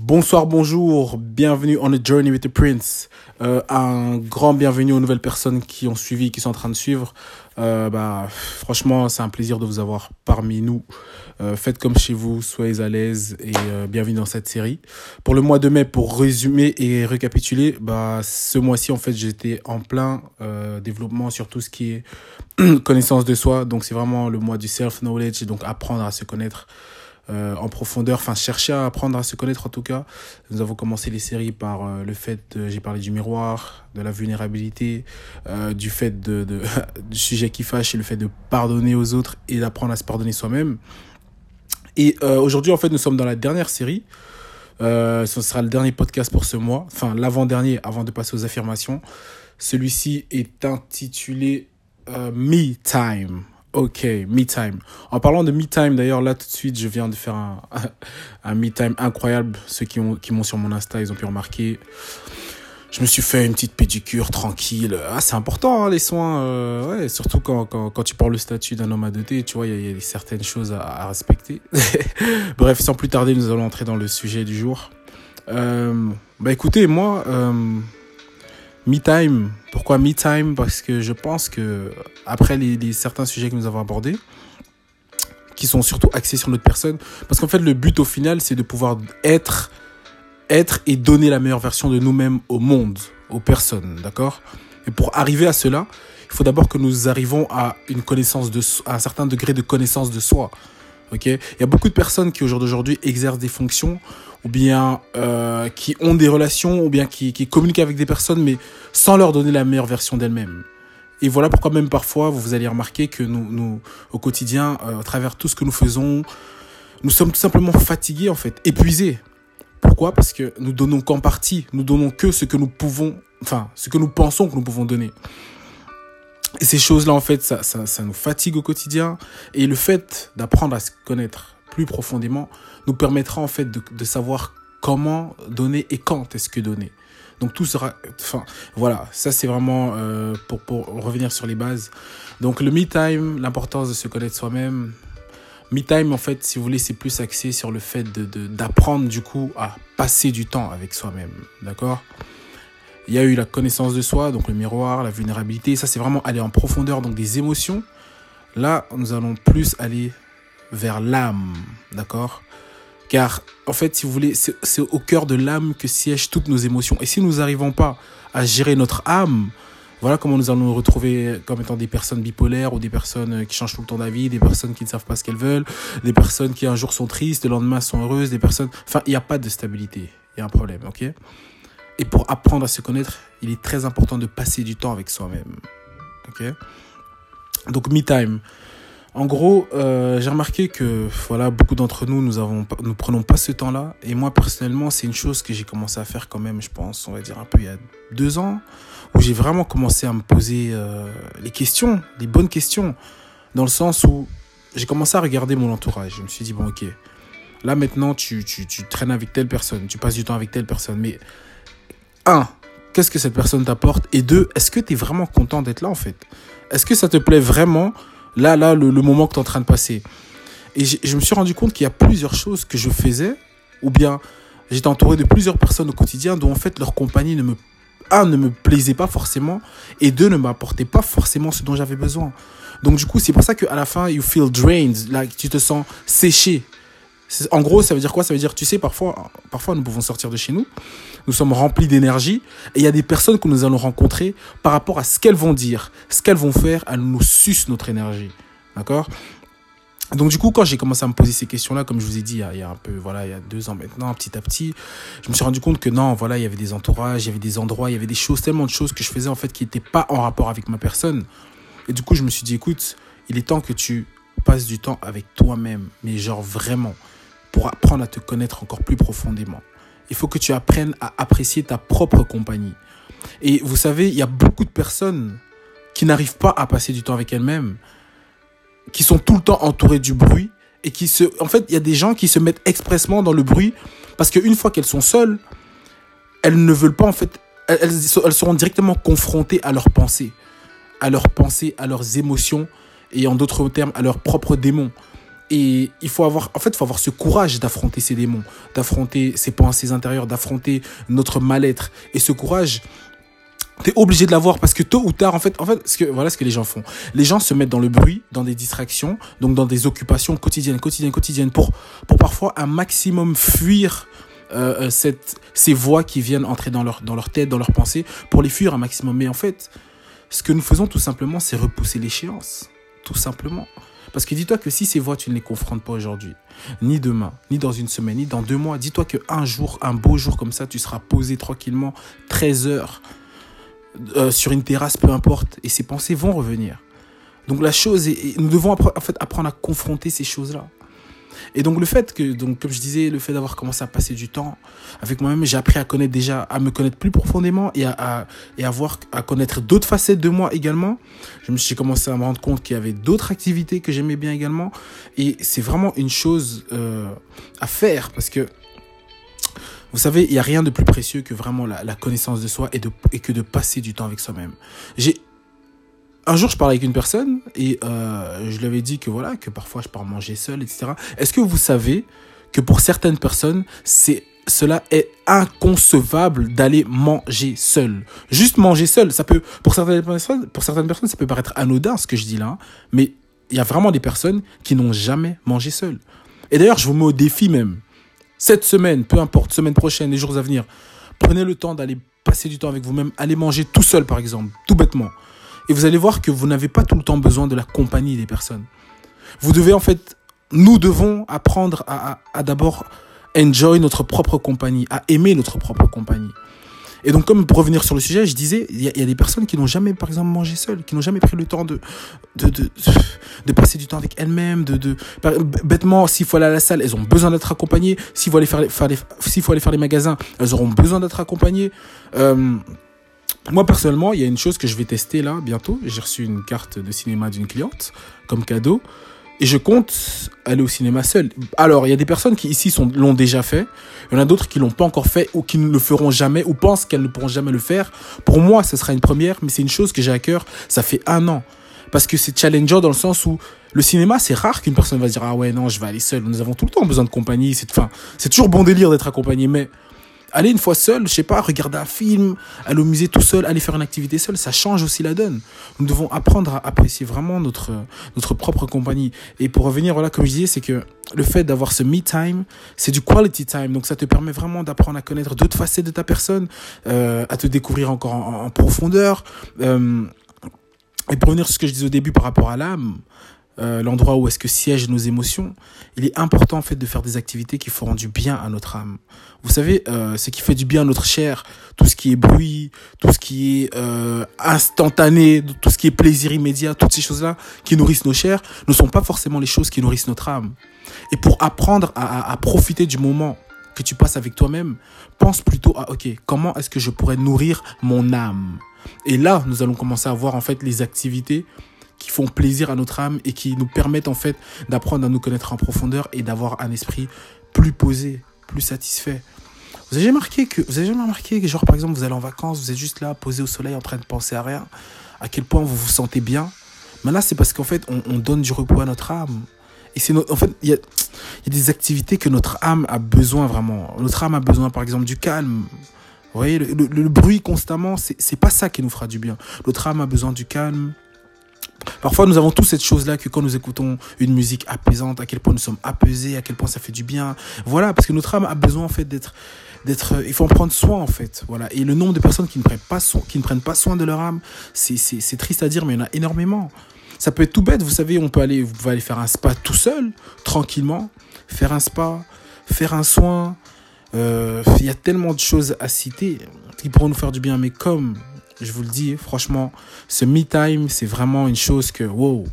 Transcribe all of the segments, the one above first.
Bonsoir, bonjour, bienvenue on a journey with the prince. Euh, un grand bienvenue aux nouvelles personnes qui ont suivi, qui sont en train de suivre. Euh, bah, franchement, c'est un plaisir de vous avoir parmi nous. Euh, faites comme chez vous, soyez à l'aise et euh, bienvenue dans cette série. Pour le mois de mai, pour résumer et récapituler, bah, ce mois-ci, en fait, j'étais en plein euh, développement sur tout ce qui est connaissance de soi. Donc, c'est vraiment le mois du self-knowledge, donc apprendre à se connaître euh, en profondeur, enfin chercher à apprendre à se connaître en tout cas. Nous avons commencé les séries par euh, le fait, j'ai parlé du miroir, de la vulnérabilité, euh, du fait de, du sujet qui fâche et le fait de pardonner aux autres et d'apprendre à se pardonner soi-même. Et aujourd'hui en fait nous sommes dans la dernière série. Ce sera le dernier podcast pour ce mois, enfin l'avant-dernier avant de passer aux affirmations. Celui-ci est intitulé Me Time. Ok, me time. En parlant de me time, d'ailleurs, là tout de suite, je viens de faire un, me time incroyable. Ceux qui m'ont sur mon Insta, ils ont pu remarquer. Je me suis fait une petite pédicure tranquille. Ah, c'est important, hein, les soins. Euh, ouais, surtout quand, quand, quand tu parles le statut d'un homme adopté, tu vois, il y, a certaines choses à, à respecter. Bref, sans plus tarder, nous allons entrer dans le sujet du jour. Euh, bah écoutez, moi, euh, Me Time. Pourquoi Me Time Parce que je pense que après les, certains sujets que nous avons abordés, qui sont surtout axés sur notre personne, parce qu'en fait le but au final c'est de pouvoir être, être et donner la meilleure version de nous-mêmes au monde, aux personnes, d'accord? Et pour arriver à cela, il faut d'abord que nous arrivons à une connaissance de, à un certain degré de connaissance de soi. Ok, il y a beaucoup de personnes qui au jour d'aujourd'hui exercent des fonctions ou bien euh, qui ont des relations ou bien qui, communiquent avec des personnes mais sans leur donner la meilleure version d'elles-mêmes. Et voilà pourquoi même parfois vous, allez remarquer que nous, nous au quotidien, euh, à travers tout ce que nous faisons, nous sommes tout simplement fatigués en fait, épuisés. Pourquoi? Parce que nous donnons qu'en partie, nous donnons que ce que nous pouvons, enfin ce que nous pensons que nous pouvons donner. Ces choses-là, en fait, ça, ça, nous fatigue au quotidien. Et le fait d'apprendre à se connaître plus profondément nous permettra, en fait, de, savoir comment donner et quand est-ce que donner. Donc tout sera, enfin voilà, ça c'est vraiment euh, pour pour revenir sur les bases. Donc le me time, l'importance de se connaître soi-même. Me time en fait, si vous voulez, c'est plus axé sur le fait d'apprendre du coup à passer du temps avec soi-même, d'accord? Il y a eu la connaissance de soi, donc le miroir, la vulnérabilité. Ça, c'est vraiment aller en profondeur, donc des émotions. Là, nous allons plus aller vers l'âme, d'accord? Car, en fait, si vous voulez, c'est au cœur de l'âme que siègent toutes nos émotions. Et si nous n'arrivons pas à gérer notre âme, voilà comment nous allons nous retrouver comme étant des personnes bipolaires ou des personnes qui changent tout le temps d'avis, des personnes qui ne savent pas ce qu'elles veulent, des personnes qui un jour sont tristes, le lendemain sont heureuses, des personnes... Enfin, il n'y a pas de stabilité. Il y a un problème, ok? Et pour apprendre à se connaître, il est très important de passer du temps avec soi-même. Ok? Donc, me time. En gros, euh, j'ai remarqué que voilà, beaucoup d'entre nous, nous avons, nous prenons pas ce temps-là. Et moi, personnellement, c'est une chose que j'ai commencé à faire quand même, je pense, on va dire un peu il y a deux ans, où j'ai vraiment commencé à me poser euh, les questions, les bonnes questions, dans le sens où j'ai commencé à regarder mon entourage. Je me suis dit bon, ok, là maintenant, tu, tu, tu traînes avec telle personne, tu passes du temps avec telle personne, mais un, qu'est-ce que cette personne t'apporte? Et deux, est-ce que tu es vraiment content d'être là en fait? Est-ce que ça te plaît vraiment là, là, le, moment que tu es en train de passer? Et je me suis rendu compte qu'il y a plusieurs choses que je faisais, ou bien j'étais entouré de plusieurs personnes au quotidien dont en fait leur compagnie ne me un ne me plaisait pas forcément et deux ne m'apportait pas forcément ce dont j'avais besoin. Donc du coup, c'est pour ça qu'à la fin, you feel drained, like, tu te sens séché. En gros, ça veut dire quoi? Ça veut dire, tu sais, parfois, parfois nous pouvons sortir de chez nous, nous sommes remplis d'énergie, et il y a des personnes que nous allons rencontrer par rapport à ce qu'elles vont dire, ce qu'elles vont faire, elles nous sucent notre énergie. D'accord? Donc du coup, quand j'ai commencé à me poser ces questions-là, comme je vous ai dit, il y, a, un peu, voilà, il y a deux ans maintenant, petit à petit, je me suis rendu compte que non, voilà, il y avait des entourages, il y avait des endroits, il y avait des choses, tellement de choses que je faisais en fait qui n'étaient pas en rapport avec ma personne. Et du coup, je me suis dit, écoute, il est temps que tu passes du temps avec toi-même, mais genre vraiment pour apprendre à te connaître encore plus profondément. Il faut que tu apprennes à apprécier ta propre compagnie. Et vous savez, il y a beaucoup de personnes qui n'arrivent pas à passer du temps avec elles-mêmes, qui sont tout le temps entourées du bruit et qui se, en fait, il y a des gens qui se mettent expressement dans le bruit parce qu'une fois qu'elles sont seules, elles ne veulent pas en fait, elles, elles seront directement confrontées à leurs pensées, à leurs pensées, à leurs émotions et en d'autres termes à leurs propres démons. Et il faut avoir, en fait, faut avoir ce courage d'affronter ces démons, d'affronter ses pensées intérieures, d'affronter notre mal-être. Et ce courage, T'es obligé de l'avoir parce que tôt ou tard, en fait, en fait, ce que, voilà ce que les gens font. Les gens se mettent dans le bruit, dans des distractions, donc dans des occupations quotidiennes, quotidiennes, quotidiennes, pour, pour parfois un maximum fuir euh, euh, cette, ces voix qui viennent entrer dans leur, dans leur tête, dans leurs pensées, pour les fuir un maximum. Mais en fait, ce que nous faisons tout simplement, c'est repousser l'échéance. Tout simplement. Parce que dis-toi que si ces voix, tu ne les confrontes pas aujourd'hui, ni demain, ni dans une semaine, ni dans deux mois, dis-toi qu'un jour, un beau jour comme ça, tu seras posé tranquillement 13 heures euh, sur une terrasse, peu importe, et ces pensées vont revenir. Donc la chose est, nous devons en fait apprendre à confronter ces choses-là. Et donc le fait que, donc comme je disais, le fait d'avoir commencé à passer du temps avec moi-même, j'ai appris à connaître déjà, à me connaître plus profondément et à, et à à connaître d'autres facettes de moi également. Je me suis commencé à me rendre compte qu'il y avait d'autres activités que j'aimais bien également. Et c'est vraiment une chose euh, à faire parce que vous savez, il n'y a rien de plus précieux que vraiment la, connaissance de soi et, de, et que de passer du temps avec soi-même. Un jour, je parlais avec une personne et euh, je lui avais dit que voilà, que parfois je pars manger seul, etc. Est-ce que vous savez que pour certaines personnes, cela est inconcevable d'aller manger seul? Juste manger seul, ça peut pour certaines personnes, pour certaines personnes, ça peut paraître anodin ce que je dis là, mais il y a vraiment des personnes qui n'ont jamais mangé seul. Et d'ailleurs, je vous mets au défi même. Cette semaine, peu importe, semaine prochaine, les jours à venir, prenez le temps d'aller passer du temps avec vous-même, allez manger tout seul par exemple, tout bêtement. Et vous allez voir que vous n'avez pas tout le temps besoin de la compagnie des personnes. Vous devez en fait, nous devons apprendre à, d'abord enjoy notre propre compagnie, à aimer notre propre compagnie. Et donc, comme pour revenir sur le sujet, je disais, il y, a des personnes qui n'ont jamais, par exemple, mangé seules, qui n'ont jamais pris le temps de, de, passer du temps avec elles-mêmes, de, bêtement, s'il faut aller à la salle, elles ont besoin d'être accompagnées. S'il faut aller faire, faire s'il faut aller faire les magasins, elles auront besoin d'être accompagnées. Euh, moi, personnellement, il y a une chose que je vais tester là bientôt. J'ai reçu une carte de cinéma d'une cliente comme cadeau. Et je compte aller au cinéma seul. Alors, il y a des personnes qui ici l'ont déjà fait. Il y en a d'autres qui l'ont pas encore fait ou qui ne le feront jamais ou pensent qu'elles ne pourront jamais le faire. Pour moi, ce sera une première, mais c'est une chose que j'ai à cœur. Ça fait un an. Parce que c'est challenger dans le sens où le cinéma, c'est rare qu'une personne va se dire, ah ouais, non, je vais aller seul. Nous avons tout le temps besoin de compagnie. C'est, enfin, c'est toujours bon délire d'être accompagné, mais aller une fois seul, je sais pas, regarder un film, aller au musée tout seul, aller faire une activité seul, ça change aussi la donne. Nous devons apprendre à apprécier vraiment notre notre propre compagnie. Et pour revenir, voilà, comme je disais, c'est que le fait d'avoir ce me time, c'est du quality time. Donc ça te permet vraiment d'apprendre à connaître d'autres facettes de ta personne, euh, à te découvrir encore en, profondeur. Euh, et pour revenir sur ce que je disais au début par rapport à l'âme, euh, l'endroit où est-ce que siègent nos émotions, il est important en fait de faire des activités qui feront du bien à notre âme. Vous savez, euh, ce qui fait du bien à notre chair, tout ce qui est bruit, tout ce qui est euh, instantané, tout ce qui est plaisir immédiat, toutes ces choses-là qui nourrissent nos chairs, ne sont pas forcément les choses qui nourrissent notre âme. Et pour apprendre à, à, à profiter du moment que tu passes avec toi-même, pense plutôt à, ok, comment est-ce que je pourrais nourrir mon âme? Et là, nous allons commencer à voir en fait les activités qui font plaisir à notre âme et qui nous permettent en fait d'apprendre à nous connaître en profondeur et d'avoir un esprit plus posé, plus satisfait. Vous avez jamais remarqué que vous avez jamais remarqué genre par exemple vous allez en vacances, vous êtes juste là posé au soleil en train de penser à rien, à quel point vous vous sentez bien? Mais là c'est parce qu'en fait on, on, donne du repos à notre âme. Et c'est en fait il y a, des activités que notre âme a besoin vraiment. Notre âme a besoin par exemple du calme. Vous voyez le, le, le bruit constamment, c'est pas ça qui nous fera du bien. Notre âme a besoin du calme, Parfois, nous avons tous cette chose-là que quand nous écoutons une musique apaisante, à quel point nous sommes apaisés, à quel point ça fait du bien. Voilà, parce que notre âme a besoin en fait d'être, d'être. Il faut en prendre soin en fait. Voilà. Et le nombre de personnes qui ne prennent pas soin, qui ne prennent pas soin de leur âme, c'est triste à dire, mais il y en a énormément. Ça peut être tout bête, vous savez, on peut aller, vous pouvez aller faire un spa tout seul, tranquillement, faire un spa, faire un soin. Euh, il y a tellement de choses à citer qui pourront nous faire du bien, mais comme je vous le dis, franchement, ce me time, c'est vraiment une chose que, wow,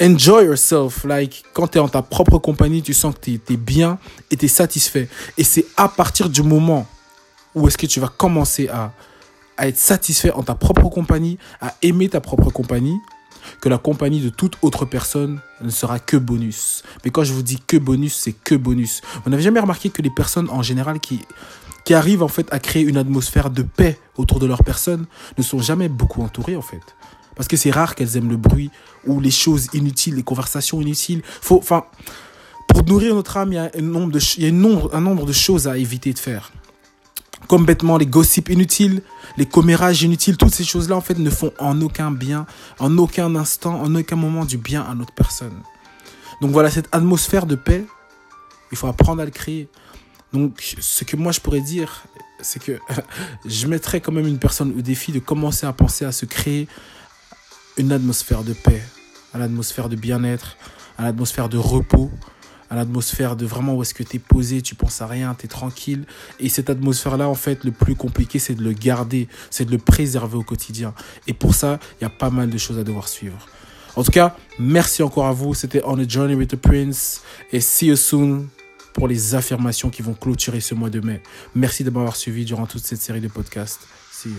enjoy yourself. Like, quand tu es en ta propre compagnie, tu sens que tu es, bien et tu es satisfait. Et c'est à partir du moment où est-ce que tu vas commencer à, à être satisfait en ta propre compagnie, à aimer ta propre compagnie, que la compagnie de toute autre personne ne sera que bonus. Mais quand je vous dis que bonus, c'est que bonus. Vous n'avez jamais remarqué que les personnes en général qui qui arrivent en fait à créer une atmosphère de paix autour de leur personne ne sont jamais beaucoup entourés en fait. Parce que c'est rare qu'elles aiment le bruit ou les choses inutiles, les conversations inutiles. Faut, pour nourrir notre âme, il y a, un nombre, de, il y a un, nombre, un nombre de choses à éviter de faire. Comme bêtement, les gossips inutiles, les commérages inutiles, toutes ces choses-là, en fait, ne font en aucun bien, en aucun instant, en aucun moment du bien à notre personne. Donc voilà, cette atmosphère de paix, il faut apprendre à le créer. Donc, ce que moi je pourrais dire, c'est que je mettrais quand même une personne au défi de commencer à penser à se créer une atmosphère de paix, à l'atmosphère de bien-être, à l'atmosphère de repos, à l'atmosphère de vraiment où est-ce que tu es posé, tu penses à rien, tu es tranquille. Et cette atmosphère-là, en fait, le plus compliqué, c'est de le garder, c'est de le préserver au quotidien. Et pour ça, il y a pas mal de choses à devoir suivre. En tout cas, merci encore à vous. C'était On a Journey with the Prince. Et see you soon pour les affirmations qui vont clôturer ce mois de mai. Merci de m'avoir suivi durant toute cette série de podcasts. See.